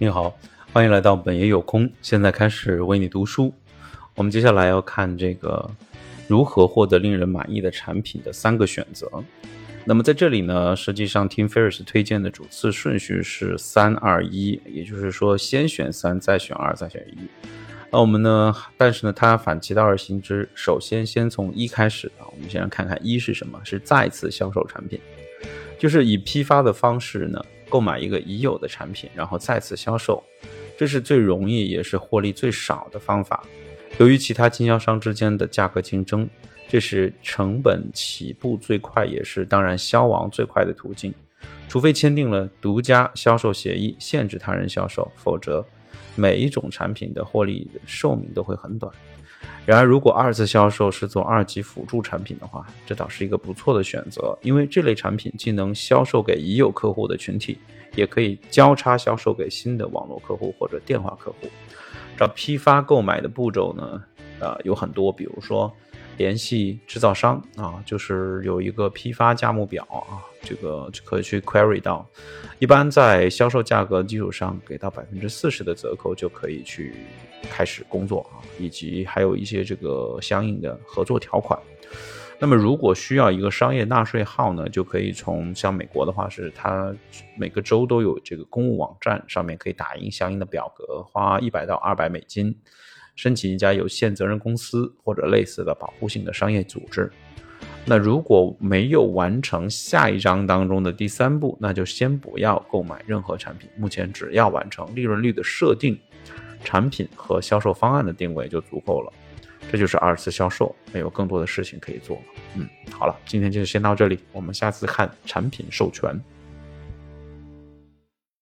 你好，欢迎来到本爷有空。现在开始为你读书。我们接下来要看这个如何获得令人满意的产品的三个选择。那么在这里呢，实际上 Tim Ferris 推荐的主次顺序是三二一，也就是说先选三，再选二，再选一。那我们呢？但是呢，它反其道而行之，首先先从一开始啊。我们先来看看一是什么？是再次销售产品，就是以批发的方式呢。购买一个已有的产品，然后再次销售，这是最容易也是获利最少的方法。由于其他经销商之间的价格竞争，这是成本起步最快，也是当然消亡最快的途径。除非签订了独家销售协议，限制他人销售，否则每一种产品的获利寿命都会很短。然而，如果二次销售是做二级辅助产品的话，这倒是一个不错的选择，因为这类产品既能销售给已有客户的群体，也可以交叉销售给新的网络客户或者电话客户。找批发购买的步骤呢，呃，有很多，比如说。联系制造商啊，就是有一个批发价目表啊，这个就可以去 query 到。一般在销售价格基础上给到百分之四十的折扣，就可以去开始工作啊，以及还有一些这个相应的合作条款。那么如果需要一个商业纳税号呢，就可以从像美国的话是它每个州都有这个公务网站上面可以打印相应的表格，花一百到二百美金。申请一家有限责任公司或者类似的保护性的商业组织。那如果没有完成下一章当中的第三步，那就先不要购买任何产品。目前只要完成利润率的设定、产品和销售方案的定位就足够了。这就是二次销售，没有更多的事情可以做。嗯，好了，今天就先到这里，我们下次看产品授权。